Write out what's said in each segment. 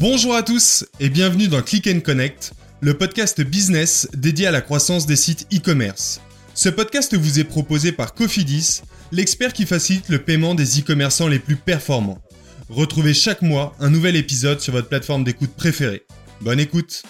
Bonjour à tous et bienvenue dans Click Connect, le podcast business dédié à la croissance des sites e-commerce. Ce podcast vous est proposé par Cofidis, l'expert qui facilite le paiement des e-commerçants les plus performants. Retrouvez chaque mois un nouvel épisode sur votre plateforme d'écoute préférée. Bonne écoute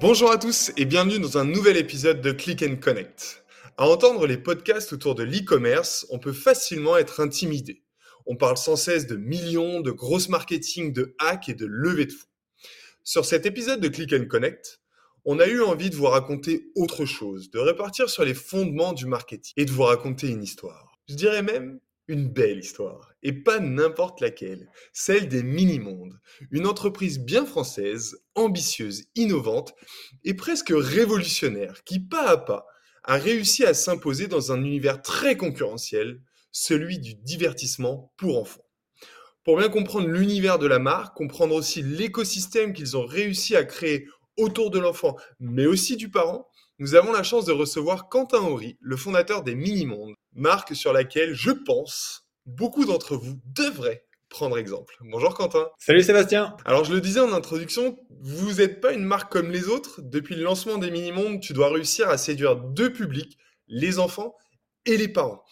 Bonjour à tous et bienvenue dans un nouvel épisode de Click Connect. À entendre les podcasts autour de l'e-commerce, on peut facilement être intimidé. On parle sans cesse de millions, de grosses marketing, de hacks et de levées de fonds. Sur cet épisode de Click and Connect, on a eu envie de vous raconter autre chose, de répartir sur les fondements du marketing et de vous raconter une histoire. Je dirais même une belle histoire, et pas n'importe laquelle, celle des mini-mondes, une entreprise bien française, ambitieuse, innovante et presque révolutionnaire qui, pas à pas, a réussi à s'imposer dans un univers très concurrentiel, celui du divertissement pour enfants. Pour bien comprendre l'univers de la marque, comprendre aussi l'écosystème qu'ils ont réussi à créer autour de l'enfant, mais aussi du parent, nous avons la chance de recevoir Quentin Horry, le fondateur des Mini-Mondes, marque sur laquelle je pense beaucoup d'entre vous devraient prendre exemple. Bonjour Quentin. Salut Sébastien. Alors je le disais en introduction, vous n'êtes pas une marque comme les autres. Depuis le lancement des Mini-Mondes, tu dois réussir à séduire deux publics, les enfants et les parents.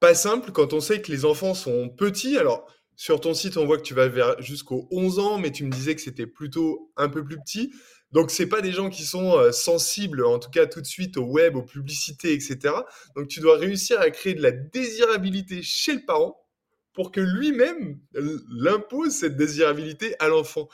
Pas simple quand on sait que les enfants sont petits. Alors sur ton site, on voit que tu vas vers jusqu'aux 11 ans, mais tu me disais que c'était plutôt un peu plus petit. Donc c'est pas des gens qui sont euh, sensibles, en tout cas tout de suite au web, aux publicités, etc. Donc tu dois réussir à créer de la désirabilité chez le parent pour que lui-même l'impose cette désirabilité à l'enfant.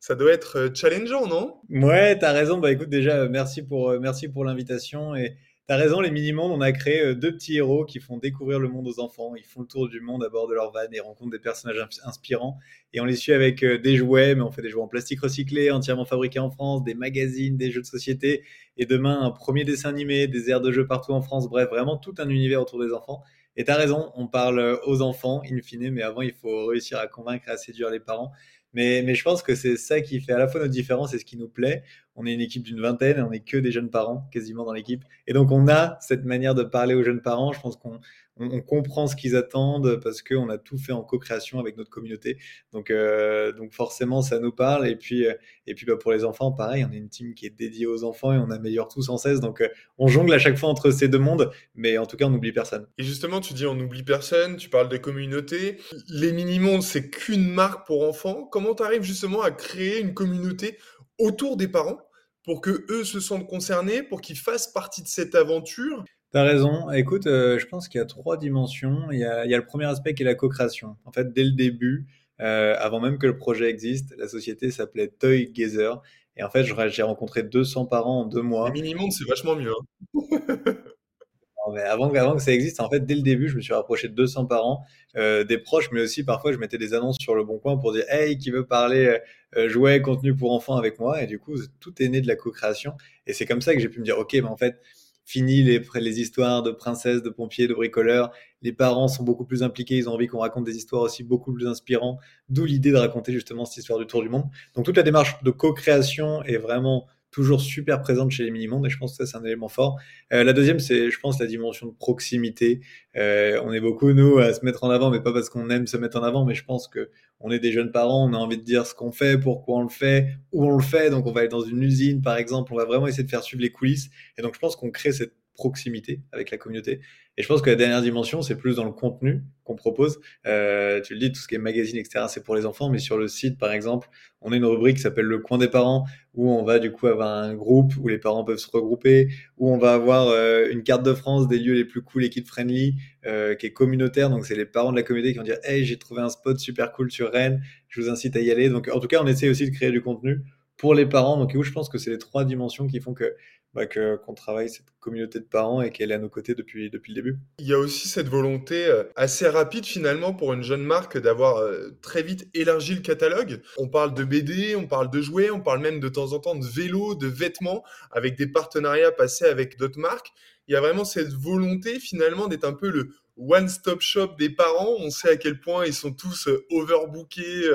Ça doit être euh, challengeant, non? Ouais, tu as raison. Bah écoute, déjà, euh, merci pour, euh, merci pour l'invitation. Et tu as raison, les mini-mondes, on a créé deux petits héros qui font découvrir le monde aux enfants. Ils font le tour du monde à bord de leur van et rencontrent des personnages inspirants. Et on les suit avec des jouets, mais on fait des jouets en plastique recyclé, entièrement fabriqués en France, des magazines, des jeux de société. Et demain, un premier dessin animé, des aires de jeux partout en France. Bref, vraiment tout un univers autour des enfants. Et tu as raison, on parle aux enfants, in fine, mais avant, il faut réussir à convaincre et à séduire les parents. Mais, mais je pense que c'est ça qui fait à la fois notre différence et ce qui nous plaît. On est une équipe d'une vingtaine, on n'est que des jeunes parents quasiment dans l'équipe. Et donc, on a cette manière de parler aux jeunes parents. Je pense qu'on on, comprend ce qu'ils attendent parce qu'on a tout fait en co-création avec notre communauté. Donc, euh, donc forcément, ça nous parle. Et puis, euh, et puis bah, pour les enfants, pareil, on est une team qui est dédiée aux enfants et on améliore tout sans cesse. Donc, euh, on jongle à chaque fois entre ces deux mondes, mais en tout cas, on n'oublie personne. Et justement, tu dis on n'oublie personne, tu parles des communautés. Les mini-mondes, c'est qu'une marque pour enfants. Comment tu arrives justement à créer une communauté autour des parents? Pour que eux se sentent concernés, pour qu'ils fassent partie de cette aventure T'as raison. Écoute, euh, je pense qu'il y a trois dimensions. Il y a, il y a le premier aspect qui est la co-création. En fait, dès le début, euh, avant même que le projet existe, la société s'appelait Toy Gazer. Et en fait, j'ai rencontré 200 parents en deux mois. Minimum, c'est vachement mieux. Hein. mais avant, avant que ça existe, en fait, dès le début, je me suis rapproché de 200 parents, euh, des proches, mais aussi parfois, je mettais des annonces sur le bon coin pour dire Hey, qui veut parler jouets, contenu pour enfants avec moi Et du coup, tout est né de la co-création. Et c'est comme ça que j'ai pu me dire Ok, mais en fait, fini les, les histoires de princesses, de pompiers, de bricoleurs. Les parents sont beaucoup plus impliqués, ils ont envie qu'on raconte des histoires aussi beaucoup plus inspirantes, d'où l'idée de raconter justement cette histoire du tour du monde. Donc toute la démarche de co-création est vraiment toujours super présente chez les mini-mondes et je pense que ça c'est un élément fort. Euh, la deuxième c'est je pense la dimension de proximité. Euh, on est beaucoup nous à se mettre en avant mais pas parce qu'on aime se mettre en avant mais je pense que on est des jeunes parents, on a envie de dire ce qu'on fait, pourquoi on le fait, où on le fait. Donc on va aller dans une usine par exemple, on va vraiment essayer de faire suivre les coulisses et donc je pense qu'on crée cette proximité avec la communauté. Et je pense que la dernière dimension, c'est plus dans le contenu qu'on propose. Euh, tu le dis, tout ce qui est magazine, etc., c'est pour les enfants, mais sur le site, par exemple, on a une rubrique qui s'appelle le coin des parents, où on va du coup avoir un groupe où les parents peuvent se regrouper, où on va avoir euh, une carte de France des lieux les plus cool et kid-friendly, euh, qui est communautaire. Donc, c'est les parents de la communauté qui vont dire, hey, j'ai trouvé un spot super cool sur Rennes, je vous incite à y aller. Donc, en tout cas, on essaie aussi de créer du contenu pour les parents. Donc, où je pense que c'est les trois dimensions qui font que bah, qu'on travaille cette communauté de parents et qu'elle est à nos côtés depuis, depuis le début. Il y a aussi cette volonté euh, assez rapide finalement pour une jeune marque d'avoir euh, très vite élargi le catalogue. On parle de BD, on parle de jouets, on parle même de temps en temps de vélos, de vêtements, avec des partenariats passés avec d'autres marques. Il y a vraiment cette volonté finalement d'être un peu le one-stop shop des parents. On sait à quel point ils sont tous euh, overbookés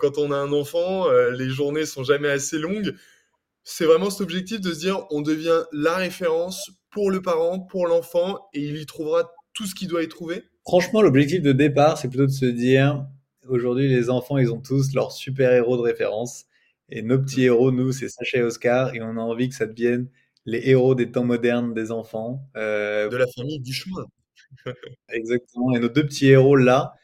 quand on a un enfant. les journées sont jamais assez longues c'est vraiment cet objectif de se dire on devient la référence pour le parent, pour l'enfant, et il y trouvera tout ce qu'il doit y trouver Franchement, l'objectif de départ, c'est plutôt de se dire, aujourd'hui, les enfants, ils ont tous leur super-héros de référence. Et nos petits héros, nous, c'est Sacha et Oscar, et on a envie que ça devienne les héros des temps modernes des enfants. Euh, de la famille du chemin. Exactement. Et nos deux petits héros là,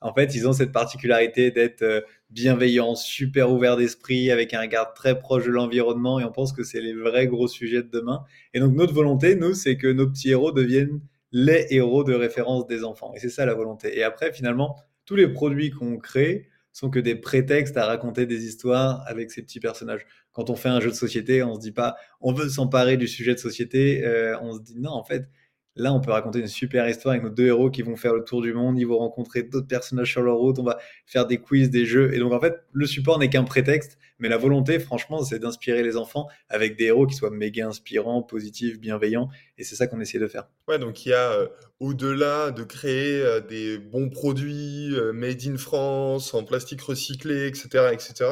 en fait, ils ont cette particularité d'être bienveillants, super ouverts d'esprit, avec un regard très proche de l'environnement, et on pense que c'est les vrais gros sujets de demain. Et donc notre volonté, nous, c'est que nos petits héros deviennent les héros de référence des enfants. Et c'est ça la volonté. Et après, finalement, tous les produits qu'on crée sont que des prétextes à raconter des histoires avec ces petits personnages. Quand on fait un jeu de société, on se dit pas on veut s'emparer du sujet de société, euh, on se dit non, en fait, Là, on peut raconter une super histoire avec nos deux héros qui vont faire le tour du monde, ils vont rencontrer d'autres personnages sur leur route, on va faire des quiz, des jeux. Et donc, en fait, le support n'est qu'un prétexte, mais la volonté, franchement, c'est d'inspirer les enfants avec des héros qui soient méga inspirants, positifs, bienveillants. Et c'est ça qu'on essaie de faire. Ouais, donc il y a, euh, au-delà de créer euh, des bons produits euh, made in France, en plastique recyclé, etc., etc.,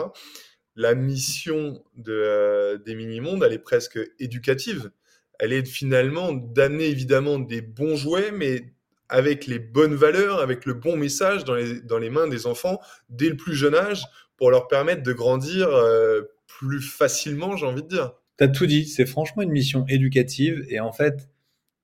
la mission de, des mini-mondes, elle est presque éducative elle est finalement d'amener évidemment des bons jouets, mais avec les bonnes valeurs, avec le bon message dans les, mains des enfants dès le plus jeune âge pour leur permettre de grandir euh, plus facilement, j'ai envie de dire. Tu as tout dit, c'est franchement une mission éducative et en fait,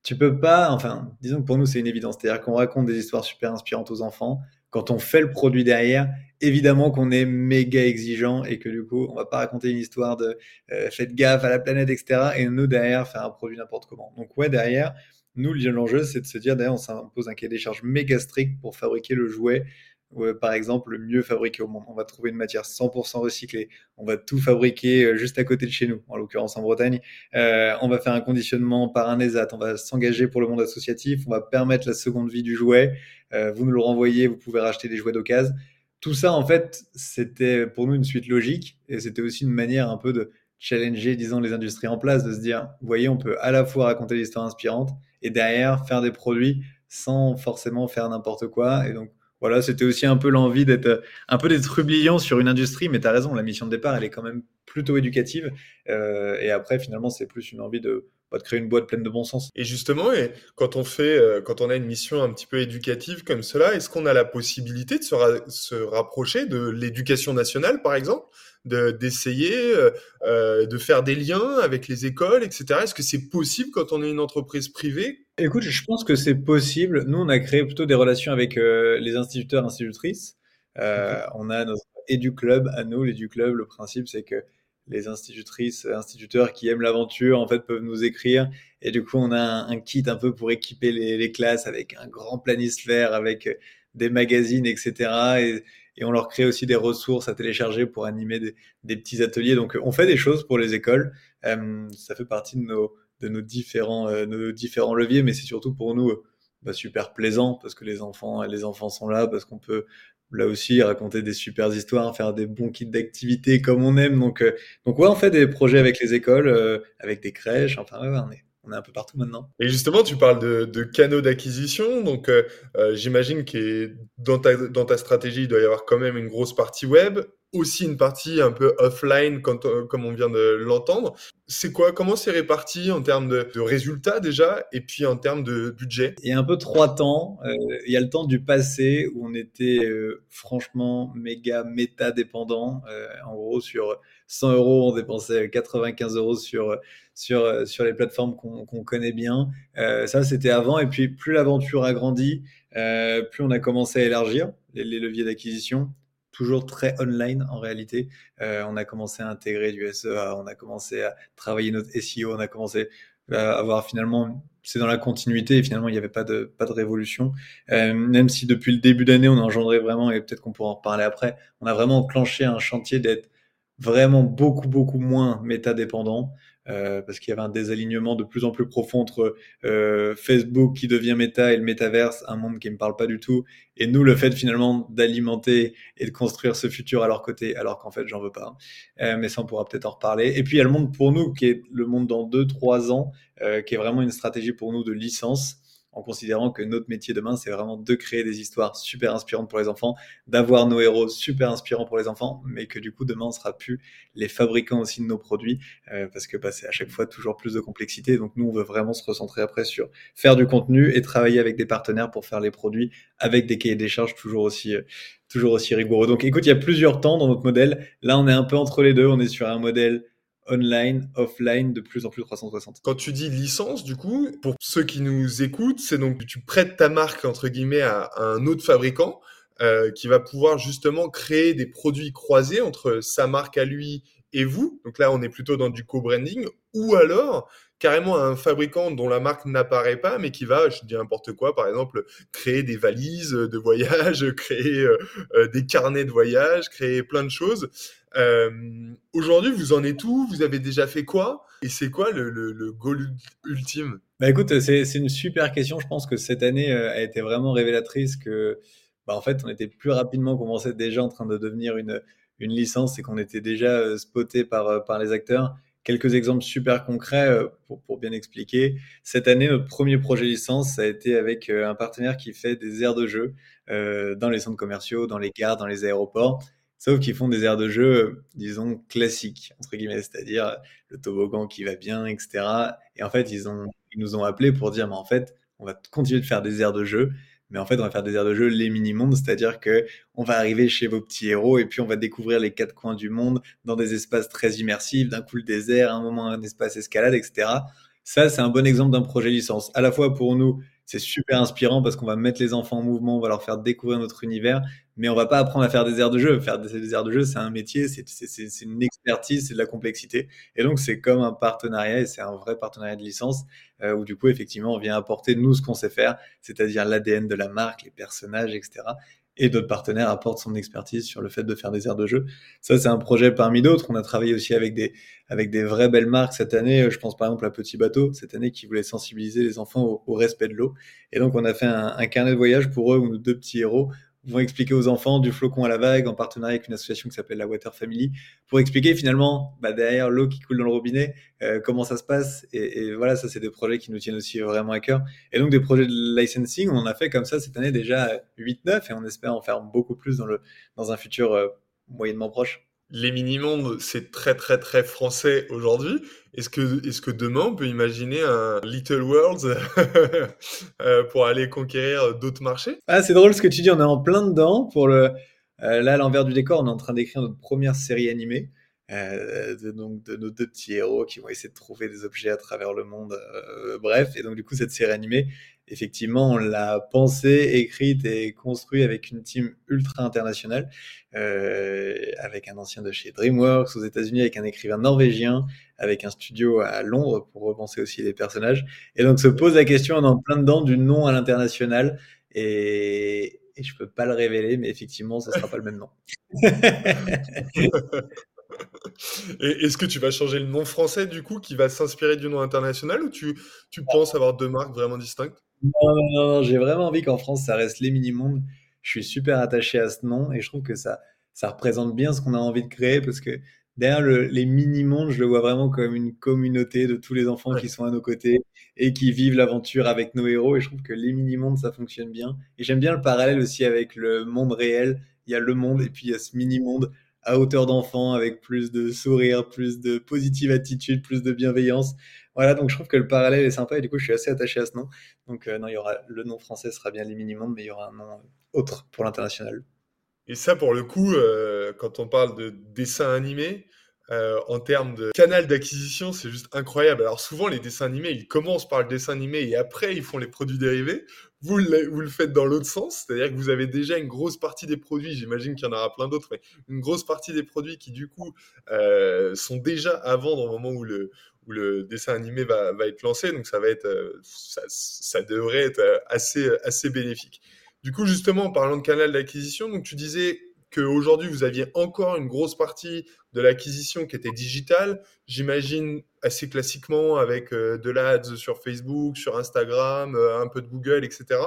tu peux pas, enfin, disons que pour nous c'est une évidence, c'est-à-dire qu'on raconte des histoires super inspirantes aux enfants. Quand on fait le produit derrière, évidemment qu'on est méga exigeant et que du coup, on va pas raconter une histoire de euh, faites gaffe à la planète, etc. Et nous, derrière, faire un produit n'importe comment. Donc, ouais, derrière, nous, l'enjeu, c'est de se dire, derrière, on s'impose un cahier des charges méga strict pour fabriquer le jouet par exemple, le mieux fabriqué au monde. On va trouver une matière 100% recyclée. On va tout fabriquer euh, juste à côté de chez nous, en l'occurrence en Bretagne. Euh, on va faire un conditionnement par un ESAT. On va s'engager pour le monde associatif. On va permettre la seconde vie du jouet. Euh, vous nous le renvoyez, vous pouvez racheter des jouets d'occasion tout ça, en fait, c'était pour nous une suite logique et c'était aussi une manière un peu de challenger, disons, les industries en place, de se dire, vous voyez, on peut à la fois raconter des histoires inspirantes et derrière faire des produits sans forcément faire n'importe quoi. Et donc, voilà, c'était aussi un peu l'envie d'être un peu d'être rubliant sur une industrie, mais tu as raison, la mission de départ, elle est quand même plutôt éducative. Euh, et après, finalement, c'est plus une envie de, de créer une boîte pleine de bon sens. Et justement, et quand on fait, euh, quand on a une mission un petit peu éducative comme cela, est-ce qu'on a la possibilité de se, se rapprocher de l'éducation nationale, par exemple, d'essayer euh, euh, de faire des liens avec les écoles, etc. Est-ce que c'est possible quand on est une entreprise privée? Écoute, je pense que c'est possible. Nous, on a créé plutôt des relations avec les instituteurs, institutrices. On a notre Club à nous. Club, le principe, c'est que les institutrices, instituteurs qui aiment l'aventure, en fait, peuvent nous écrire. Et du coup, on a un, kit un peu pour équiper les, classes avec un grand planisphère, avec des magazines, etc. Et, on leur crée aussi des ressources à télécharger pour animer des, petits ateliers. Donc, on fait des choses pour les écoles. Euh, ça fait partie de nos, de euh, nos différents leviers, mais c'est surtout pour nous bah, super plaisant parce que les enfants, les enfants sont là, parce qu'on peut là aussi raconter des super histoires, faire des bons kits d'activités comme on aime. Donc, euh, donc ouais, on fait des projets avec les écoles, euh, avec des crèches. Enfin, ouais, on est, on est un peu partout maintenant. Et justement, tu parles de, de canaux d'acquisition. Donc, euh, j'imagine que dans ta, dans ta stratégie, il doit y avoir quand même une grosse partie web aussi une partie un peu offline, euh, comme on vient de l'entendre. C'est quoi Comment c'est réparti en termes de, résultats déjà et puis en termes de budget? Il y a un peu trois temps. Euh, il y a le temps du passé où on était euh, franchement méga méta dépendant. en gros, sur 100 euros, on dépensait 95 euros sur sur, sur les plateformes qu'on connaît bien. ça, c'était avant. Et puis, plus l'aventure a grandi, plus on a commencé à élargir les leviers d'acquisition toujours très online en réalité. Euh, on a commencé à intégrer du SEA, on a commencé à travailler notre SEO, on a commencé à avoir finalement, c'est dans la continuité et finalement il n'y avait pas de, pas de révolution. Euh, même si depuis le début d'année on a engendré vraiment, et peut-être qu'on pourra en reparler après, on a vraiment enclenché un chantier d'être vraiment beaucoup, beaucoup moins méta-dépendant. Euh, parce qu'il y avait un désalignement de plus en plus profond entre euh, Facebook qui devient méta et le métaverse, un monde qui ne me parle pas du tout, et nous le fait finalement d'alimenter et de construire ce futur à leur côté, alors qu'en fait j'en veux pas. Euh, mais ça on pourra peut-être en reparler. Et puis il y a le monde pour nous qui est le monde dans deux, trois ans, qui est vraiment une stratégie pour nous de licence. En considérant que notre métier demain, c'est vraiment de créer des histoires super inspirantes pour les enfants, d'avoir nos héros super inspirants pour les enfants, mais que du coup, demain, on sera plus les fabricants aussi de nos produits, euh, parce que bah, c'est à chaque fois toujours plus de complexité. Donc nous, on veut vraiment se recentrer après sur faire du contenu et travailler avec des partenaires pour faire les produits avec des cahiers des charges toujours aussi, euh, toujours aussi rigoureux. Donc écoute, il y a plusieurs temps dans notre modèle. Là, on est un peu entre les deux. On est sur un modèle online, offline, de plus en plus 360. Quand tu dis licence, du coup, pour ceux qui nous écoutent, c'est donc que tu prêtes ta marque, entre guillemets, à, un autre fabricant euh, qui va pouvoir justement créer des produits croisés entre sa marque à lui et vous. Donc là, on est plutôt dans du co-branding. Ou alors, carrément un fabricant dont la marque n'apparaît pas, mais qui va, je dis n'importe quoi, par exemple, créer des valises de voyage, créer euh, euh, des carnets de voyage, créer plein de choses. Euh, Aujourd'hui, vous en êtes où? Vous avez déjà fait quoi? Et c'est quoi le, le, goal ultime? Bah écoute, c'est une super question. Je pense que cette année euh, a été vraiment révélatrice que, bah en fait, on était plus rapidement qu'on pensait déjà en train de devenir une, une licence et qu'on était déjà spoté par, par les acteurs. Quelques exemples super concrets euh, pour, pour, bien expliquer. Cette année, notre premier projet licence, ça a été avec euh, un partenaire qui fait des aires de jeu euh, dans les centres commerciaux, dans les gares, dans les aéroports. Sauf qu'ils font des aires de jeu, disons, classiques, entre guillemets, c'est-à-dire le toboggan qui va bien, etc. Et en fait, ils, ont, ils nous ont appelés pour dire, mais en fait, on va continuer de faire des aires de jeu, mais en fait, on va faire des aires de jeu les mini-mondes, c'est-à-dire que on va arriver chez vos petits héros et puis on va découvrir les quatre coins du monde dans des espaces très immersifs, d'un coup le désert, un moment un espace escalade, etc. Ça, c'est un bon exemple d'un projet licence. À la fois pour nous, c'est super inspirant parce qu'on va mettre les enfants en mouvement, on va leur faire découvrir notre univers, mais on va pas apprendre à faire des aires de jeu. Faire des, aires de jeu, c'est un métier, c'est une expertise, c'est de la complexité. Et donc, c'est comme un partenariat, et c'est un vrai partenariat de licence, euh, où du coup, effectivement, on vient apporter, nous, ce qu'on sait faire, c'est-à-dire l'ADN de la marque, les personnages, etc et d'autres partenaires apportent son expertise sur le fait de faire des aires de jeu. Ça, c'est un projet parmi d'autres. On a travaillé aussi avec des, avec des vraies belles marques cette année. Je pense par exemple à Petit Bateau, cette année, qui voulait sensibiliser les enfants au, respect de l'eau. Et donc, on a fait un, carnet de voyage pour eux, où nos deux petits héros vont expliquer aux enfants du flocon à la vague en partenariat avec une association qui s'appelle la Water Family pour expliquer finalement bah, derrière l'eau qui coule dans le robinet euh, comment ça se passe. Et, et voilà ça c'est des projets qui nous tiennent aussi vraiment à cœur. Et donc des projets de licensing on en a fait comme ça cette année déjà 8-9 et on espère en faire beaucoup plus dans le dans un futur euh, moyennement proche les mini-mondes, c'est très très très français aujourd'hui. Est-ce que, est-ce que demain on peut imaginer un Little Worlds euh, pour aller conquérir d'autres marchés? Ah, c'est drôle ce que tu dis, on est en plein dedans. Pour le, euh, là, à l'envers du décor, on est en train d'écrire notre première série animée. Euh, de, donc de nos deux petits héros qui vont essayer de trouver des objets à travers le monde. Bref, et donc du coup cette série animée, effectivement, on l'a pensée, écrite et construite avec une team ultra internationale, euh, avec un ancien de chez DreamWorks aux États-Unis, avec un écrivain norvégien, avec un studio à Londres pour repenser aussi les personnages. Et donc se pose la question, on est en plein dedans du nom à l'international et, et je peux pas le révéler, mais effectivement, ça sera pas le même nom. Est-ce que tu vas changer le nom français du coup qui va s'inspirer du nom international ou tu penses avoir deux marques vraiment distinctes? Non, non, non, j'ai vraiment envie qu'en France ça reste les mini-mondes. Je suis super attaché à ce nom et je trouve que ça, ça représente bien ce qu'on a envie de créer parce que derrière le, les mini-mondes, je le vois vraiment comme une communauté de tous les enfants qui sont à nos côtés et qui vivent l'aventure avec nos héros. Et je trouve que les mini-mondes, ça fonctionne bien. Et j'aime bien le parallèle aussi avec le monde réel. Il y a le monde et puis il y a ce mini-monde à hauteur d'enfant, avec plus de sourire, plus de positive attitude, plus de bienveillance. Voilà, donc je trouve que le parallèle est sympa et du coup, je suis assez attaché à ce nom. Donc, euh, non, il y aura le nom français sera bien les mais il y aura un nom autre pour l'international. Et ça, pour le coup, euh, quand on parle de dessin animé, euh, en termes de canal d'acquisition, c'est juste incroyable. Alors souvent, les dessins animés, ils commencent par le dessin animé et après, ils font les produits dérivés. Vous le, vous le faites dans l'autre sens, c'est-à-dire que vous avez déjà une grosse partie des produits, j'imagine qu'il y en aura plein d'autres, mais une grosse partie des produits qui, du coup, euh, sont déjà à vendre au moment où le, où le dessin animé va, va être lancé. Donc, ça va être, euh, ça, ça devrait être assez, assez bénéfique. Du coup, justement, en parlant de canal d'acquisition, donc tu disais qu'aujourd'hui, vous aviez encore une grosse partie de l'acquisition qui était digitale, j'imagine assez classiquement avec euh, de l'ads sur Facebook, sur Instagram, euh, un peu de Google, etc.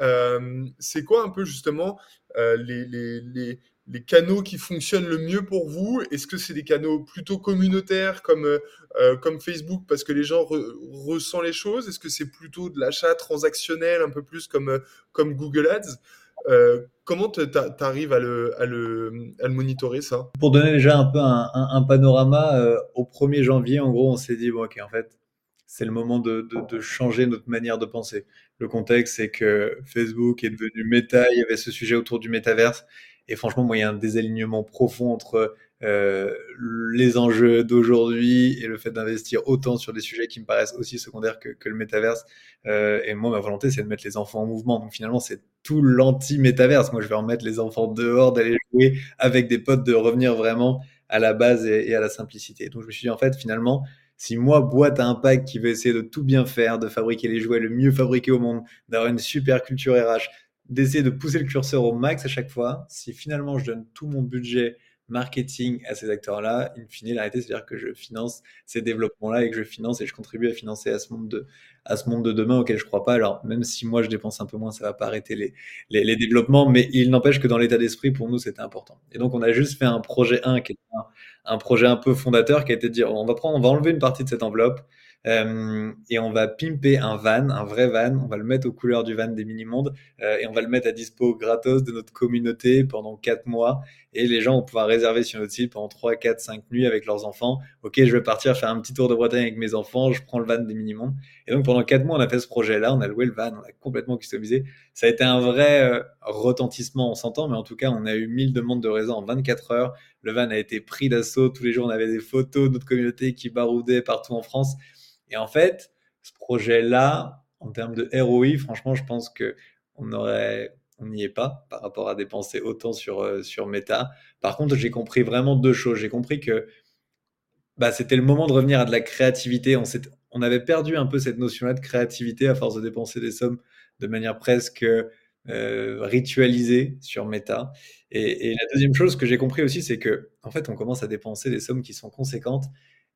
Euh, c'est quoi un peu justement les, canaux qui fonctionnent le mieux pour vous? Est-ce que c'est des canaux plutôt communautaires comme, comme Facebook parce que les gens ressentent les choses? Est-ce que c'est plutôt de l'achat transactionnel un peu plus comme, comme Google Ads? Euh, comment tu arrives à le, à, le, à le, monitorer ça? Pour donner déjà un peu un, panorama, euh, au 1er janvier, en gros, on s'est dit, bon, ok, en fait, c'est le moment de, de, de, changer notre manière de penser. Le contexte, c'est que Facebook est devenu méta, il y avait ce sujet autour du métaverse. Et franchement, moi, il y a un désalignement profond entre euh, les enjeux d'aujourd'hui et le fait d'investir autant sur des sujets qui me paraissent aussi secondaires que, le métaverse. Euh, et moi, ma volonté, c'est de mettre les enfants en mouvement. Donc finalement, c'est tout l'anti-métaverse. Moi, je vais remettre les enfants dehors, d'aller jouer avec des potes, de revenir vraiment à la base et, et, à la simplicité. Donc je me suis dit, en fait, finalement, si moi, boîte à impact qui veut essayer de tout bien faire, de fabriquer les jouets le mieux fabriqués au monde, d'avoir une super culture RH, d'essayer de pousser le curseur au max à chaque fois, si finalement je donne tout mon budget marketing à ces acteurs-là, in fine, la c'est-à-dire que je finance ces développements-là et que je finance et je contribue à financer à ce monde de, demain auquel je crois pas. Alors, même si moi je dépense un peu moins, ça va pas arrêter les, les, développements, mais il n'empêche que dans l'état d'esprit, pour nous, c'était important. Et donc, on a juste fait un projet 1 qui est un, un, projet un peu fondateur qui a été de dire, on va prendre, on va enlever une partie de cette enveloppe, euh, et on va pimper un van, un vrai van. On va le mettre aux couleurs du van des mini-mondes euh, et on va le mettre à dispo gratos de notre communauté pendant 4 mois. Et les gens vont pouvoir réserver sur notre site pendant 3, 4, 5 nuits avec leurs enfants. Ok, je vais partir faire un petit tour de Bretagne avec mes enfants. Je prends le van des mini-mondes. Et donc pendant 4 mois, on a fait ce projet-là. On a loué le van, on a complètement customisé. Ça a été un vrai euh, retentissement, on s'entend, mais en tout cas, on a eu 1000 demandes de réseau en 24 heures. Le van a été pris d'assaut. Tous les jours, on avait des photos de notre communauté qui baroudaient partout en France. Et en fait, ce projet-là, en termes de ROI, franchement, je pense que on n'y est pas par rapport à dépenser autant sur, euh, sur Meta. Par contre, j'ai compris vraiment deux choses. J'ai compris que bah, c'était le moment de revenir à de la créativité. On, on avait perdu un peu cette notion-là de créativité à force de dépenser des sommes de manière presque euh, ritualisée sur Meta. Et, et, la deuxième chose que j'ai compris aussi, c'est que en fait, on commence à dépenser des sommes qui sont conséquentes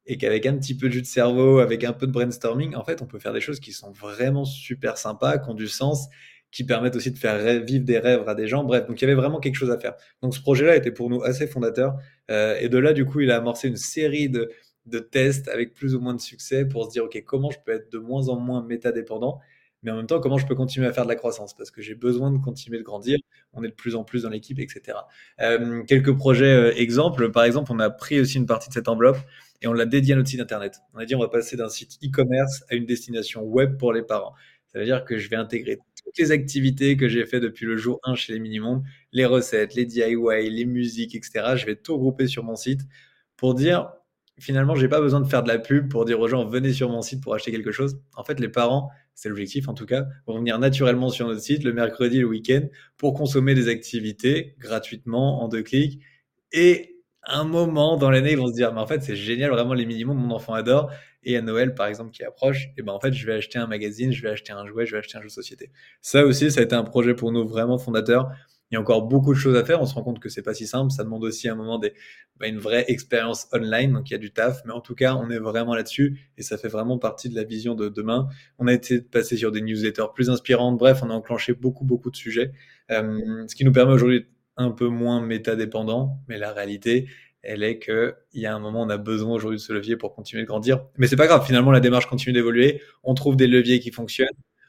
et qu'avec un petit peu de jus de cerveau, avec un peu de brainstorming, en fait, on peut faire des choses qui sont vraiment super sympas, qui ont du sens, qui permettent aussi de faire vivre des rêves à des gens. Bref, donc il y avait vraiment quelque chose à faire. Donc ce projet-là était pour nous assez fondateur. Euh, et de là, du coup, il a amorcé une série de, de tests avec plus ou moins de succès pour se dire, OK, comment je peux être de moins en moins métadépendant mais en même temps, comment je peux continuer à faire de la croissance? Parce que j'ai besoin de continuer de grandir. On est de plus en plus dans l'équipe, etc. Euh, quelques projets euh, exemples. Par exemple, on a pris aussi une partie de cette enveloppe et on l'a dédié à notre site internet. On a dit on va passer d'un site e-commerce à une destination web pour les parents. Ça veut dire que je vais intégrer toutes les activités que j'ai fait depuis le jour 1 chez les Minimondes, les recettes, les DIY, les musiques, etc. Je vais tout grouper sur mon site pour dire finalement, j'ai pas besoin de faire de la pub pour dire aux gens venez sur mon site pour acheter quelque chose. En fait, les parents, c'est l'objectif en tout cas, vont venir naturellement sur notre site le mercredi, le week-end pour consommer des activités gratuitement en deux clics et un moment dans l'année, ils vont se dire, mais en fait, c'est génial, vraiment, les minimums, mon enfant adore. Et à Noël, par exemple, qui approche, et ben en fait, je vais acheter un magazine, je vais acheter un jouet, je vais acheter un jeu de société. Ça aussi, ça a été un projet pour nous vraiment fondateur. Il y a encore beaucoup de choses à faire. On se rend compte que c'est pas si simple. Ça demande aussi à un moment des, bah, une vraie expérience online. Donc il y a du taf, mais en tout cas, on est vraiment là-dessus et ça fait vraiment partie de la vision de demain. On a été passé sur des newsletters plus inspirantes. Bref, on a enclenché beaucoup, beaucoup de sujets, euh, ce qui nous permet aujourd'hui un peu moins métadépendant, mais la réalité, elle est qu'il y a un moment, on a besoin aujourd'hui de ce levier pour continuer de grandir. Mais c'est pas grave, finalement, la démarche continue d'évoluer. On trouve des leviers qui fonctionnent.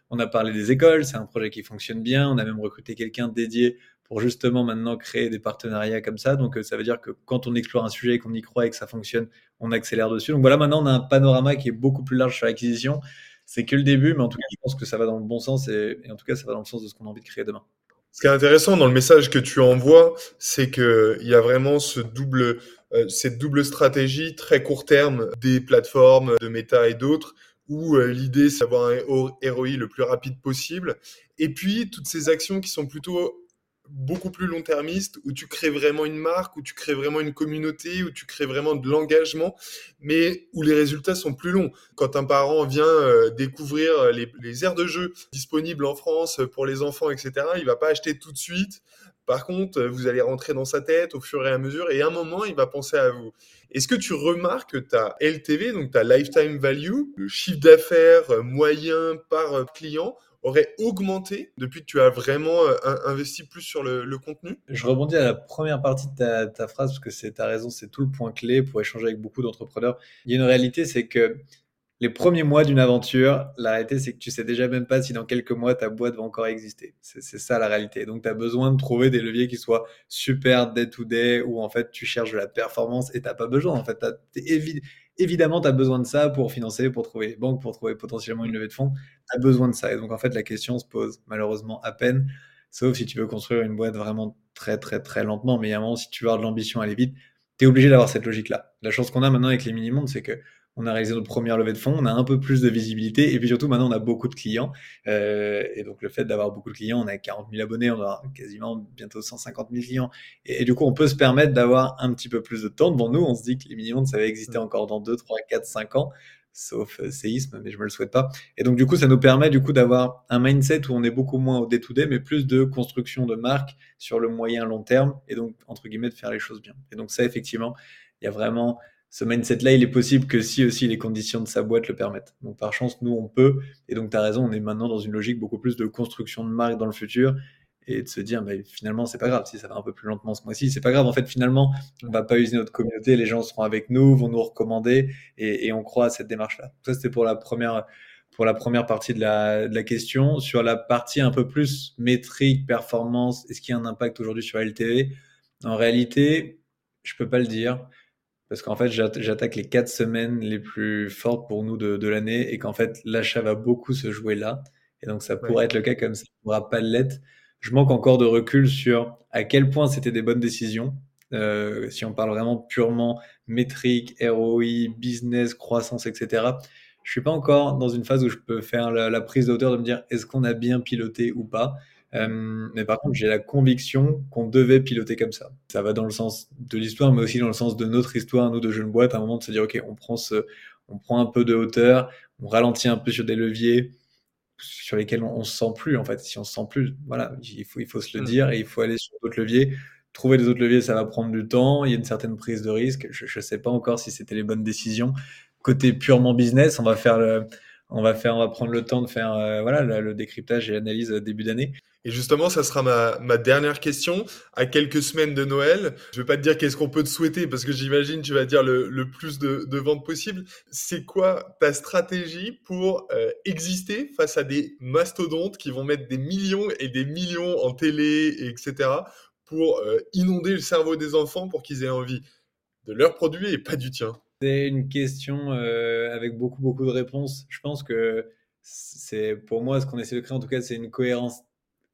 On a parlé des écoles, c'est un projet qui fonctionne bien. On a même recruté quelqu'un dédié pour justement maintenant créer des partenariats comme ça. Donc, euh, ça veut dire que quand on explore un sujet et qu'on y croit et que ça fonctionne, on accélère dessus. Donc voilà, maintenant, on a un panorama qui est beaucoup plus large sur l'acquisition. C'est que le début, mais en tout cas, je pense que ça va dans le bon sens et, en tout cas, ça va dans le sens de ce qu'on a envie de créer demain. Ce qui est intéressant dans le message que tu envoies, c'est qu'il y a vraiment euh, cette double stratégie très court terme des plateformes de Meta et d'autres, où euh, l'idée c'est d'avoir un ROI le plus rapide possible, et puis toutes ces actions qui sont plutôt beaucoup plus long-termiste, où tu crées vraiment une marque, où tu crées vraiment une communauté, où tu crées vraiment de l'engagement, mais où les résultats sont plus longs. Quand un parent vient euh, découvrir les, les, aires de jeu disponibles en France pour les enfants, etc., il va pas acheter tout de suite. Par contre, vous allez rentrer dans sa tête au fur et à mesure, et à un moment, il va penser à vous. Est-ce que tu remarques que ta LTV, donc ta lifetime value, le chiffre d'affaires moyen par client, aurait augmenté depuis que tu as vraiment investi plus sur le, contenu? Je rebondis à la première partie de ta, phrase parce que c'est ta raison, c'est tout le point clé pour échanger avec beaucoup d'entrepreneurs. Il y a une réalité, c'est que les premiers mois d'une aventure, la réalité, c'est que tu sais déjà même pas si dans quelques mois ta boîte va encore exister. C'est ça la réalité. Donc, tu as besoin de trouver des leviers qui soient super day to day où en fait tu cherches de la performance et t'as pas besoin. En fait, évidemment, tu as besoin de ça pour financer, pour trouver les banques, pour trouver potentiellement une levée de fonds. Tu as besoin de ça. Et donc, en fait, la question se pose malheureusement à peine, sauf si tu veux construire une boîte vraiment très, très, très lentement. Mais moment, si tu veux avoir de l'ambition, aller vite, tu es obligé d'avoir cette logique-là. La chance qu'on a maintenant avec les mini-mondes, c'est que on a réalisé notre première levée de fonds, on a un peu plus de visibilité et puis surtout maintenant on a beaucoup de clients. Euh, et donc le fait d'avoir beaucoup de clients, on a 40 000 abonnés, on a quasiment bientôt 150 000 clients. Et, du coup on peut se permettre d'avoir un petit peu plus de temps devant nous. On se dit que les minimums ça va exister encore dans 2, 3, 4, 5 ans sauf euh, séisme, mais je me le souhaite pas. Et donc du coup, ça nous permet du coup d'avoir un mindset où on est beaucoup moins au day-to-day, mais plus de construction de marque sur le moyen long terme, et donc entre guillemets de faire les choses bien. Et donc ça, effectivement, il y a vraiment ce mindset-là, il est possible que si aussi les conditions de sa boîte le permettent. Donc par chance, nous, on peut. Et donc tu as raison, on est maintenant dans une logique beaucoup plus de construction de marque dans le futur et de se dire, bah, finalement, c'est pas grave si ça va un peu plus lentement ce mois-ci. C'est pas grave, en fait, finalement, on va pas user notre communauté, les gens seront avec nous, vont nous recommander et, on croit à cette démarche-là. Ça, c'était pour la première partie de la, question. Sur la partie un peu plus métrique, performance, est-ce qu'il y a un impact aujourd'hui sur LTV En réalité, je peux pas le dire parce qu'en fait, j'attaque les quatre semaines les plus fortes pour nous de, de l'année et qu'en fait, l'achat va beaucoup se jouer là. Et donc, ça pourrait être le cas comme ça ne pourra pas l'être. Je manque encore de recul sur à quel point c'était des bonnes décisions. Euh, si on parle vraiment purement métrique, ROI, business, croissance, etc. Je suis pas encore dans une phase où je peux faire la, la prise de hauteur de me dire est-ce qu'on a bien piloté ou pas? Euh, mais par contre, j'ai la conviction qu'on devait piloter comme ça. Ça va dans le sens de l'histoire, mais aussi dans le sens de notre histoire, nous de jeunes boîtes, à un moment de se dire, OK, on prend, ce, on prend un peu de hauteur, on ralentit un peu sur des leviers sur lesquels on, ne se sent plus, en fait. Si on se sent plus, voilà, il faut, il faut se le mm. dire et il faut aller sur d'autres leviers. Trouver des autres leviers, ça va prendre du temps. Il y a une certaine prise de risque. Je ne sais pas encore si c'était les bonnes décisions. Côté purement business, on va faire le, on va faire, on va prendre le temps de faire, euh, voilà, le, décryptage et l'analyse début d'année. Et justement, ça sera ma, dernière question. À quelques semaines de Noël, je ne vais pas te dire qu'est-ce qu'on peut te souhaiter parce que j'imagine tu vas dire le, plus de, ventes possible. C'est quoi ta stratégie pour euh, exister face à des mastodontes qui vont mettre des millions et des millions en télé, etc., pour euh, inonder le cerveau des enfants pour qu'ils aient envie de leurs produits et pas du tien? C'est une question euh, avec beaucoup, beaucoup de réponses. Je pense que c'est pour moi ce qu'on essaie de créer en tout cas c'est une cohérence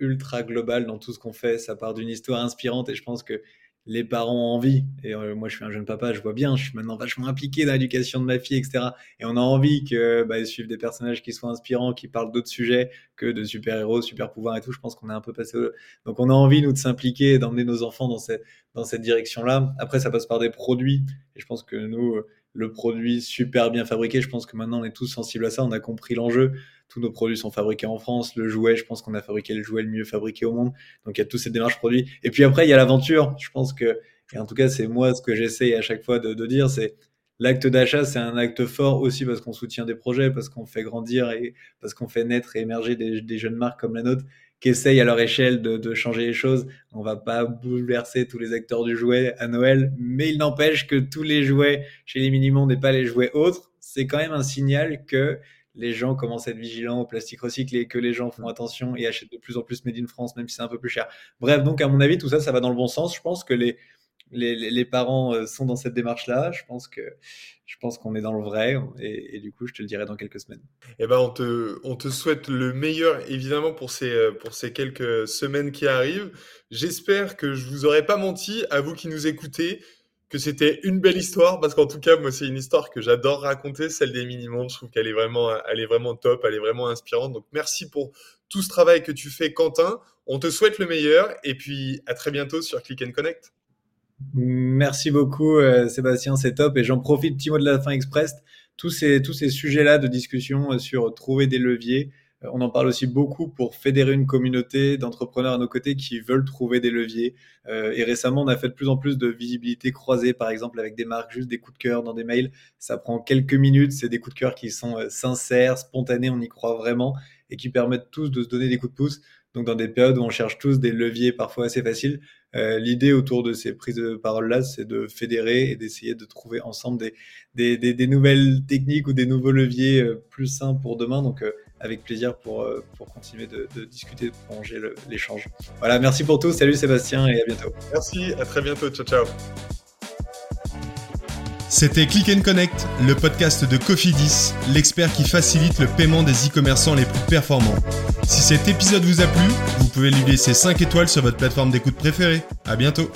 ultra global dans tout ce qu'on fait. Ça part d'une histoire inspirante et je pense que les parents ont envie. Et euh, moi, je suis un jeune papa, je vois bien, je suis maintenant vachement impliqué dans l'éducation de ma fille, etc. Et on a envie que bah, suivent des personnages qui soient inspirants, qui parlent d'autres sujets que de super-héros, super-pouvoirs et tout. Je pense qu'on est un peu passé. Donc, on a envie, nous, de s'impliquer, d'emmener nos enfants dans cette, dans cette direction-là. Après, ça passe par des produits. Et je pense que nous, le produit super bien fabriqué, je pense que maintenant, on est tous sensibles à ça. On a compris l'enjeu tous nos produits sont fabriqués en France. Le jouet, je pense qu'on a fabriqué le jouet le mieux fabriqué au monde. Donc il y a toutes ces démarches produits. Et puis après, il y a l'aventure. Je pense que, et en tout cas, c'est moi ce que j'essaie à chaque fois de, dire, c'est l'acte d'achat, c'est un acte fort aussi parce qu'on soutient des projets, parce qu'on fait grandir et parce qu'on fait naître et émerger des, jeunes marques comme la nôtre qui essayent à leur échelle de, changer les choses. On va pas bouleverser tous les acteurs du jouet à Noël, mais il n'empêche que tous les jouets chez les minimums n'est pas les jouets autres. C'est quand même un signal que les gens commencent à être vigilants au plastique recyclé, que les gens font attention et achètent de plus en plus Made in France, même si c'est un peu plus cher. Bref, donc à mon avis, tout ça, ça va dans le bon sens. Je pense que les, les, parents euh, sont dans cette démarche-là. Je pense que je qu'on est dans le vrai et, du coup, je te le dirai dans quelques semaines. Eh ben, on te, on te souhaite le meilleur, évidemment, pour ces, euh, pour ces quelques semaines qui arrivent. J'espère que je vous aurais pas menti à vous qui nous écoutez que c'était une belle histoire parce qu'en tout cas moi c'est une histoire que j'adore raconter celle des mini mondes je trouve qu'elle est vraiment top elle est vraiment inspirante. Donc merci pour tout ce travail que tu fais Quentin. On te souhaite le meilleur et puis à très bientôt sur Click and Connect. Merci beaucoup euh, Sébastien c'est top. Et j'en profite petit de la fin express. Tous ces tous ces sujets là de discussion euh, sur trouver des leviers on en parle aussi beaucoup pour fédérer une communauté d'entrepreneurs à nos côtés qui veulent trouver des leviers. Euh, et récemment, on a fait de plus en plus de visibilité croisée, par exemple avec des marques, juste des coups de cœur dans des mails. Ça prend quelques minutes, c'est des coups de cœur qui sont euh, sincères, spontanés, on y croit vraiment. et qui permettent tous de se donner des coups de pouce. Donc dans des périodes où on cherche tous des leviers parfois assez faciles, euh, l'idée autour de ces prises de parole-là, c'est de fédérer et d'essayer de trouver ensemble des, nouvelles techniques ou des nouveaux leviers euh, plus sains pour demain. Donc euh, avec plaisir pour, euh, pour continuer de, de discuter, de prolonger l'échange. Voilà, merci pour tout. Salut Sébastien et à bientôt. Merci, à très bientôt. Ciao, ciao. C'était Click and Connect, le podcast de Cofidis, l'expert qui facilite le paiement des e-commerçants les plus performants. Si cet épisode vous a plu, vous pouvez lui laisser 5 étoiles sur votre plateforme d'écoute préférée. À bientôt.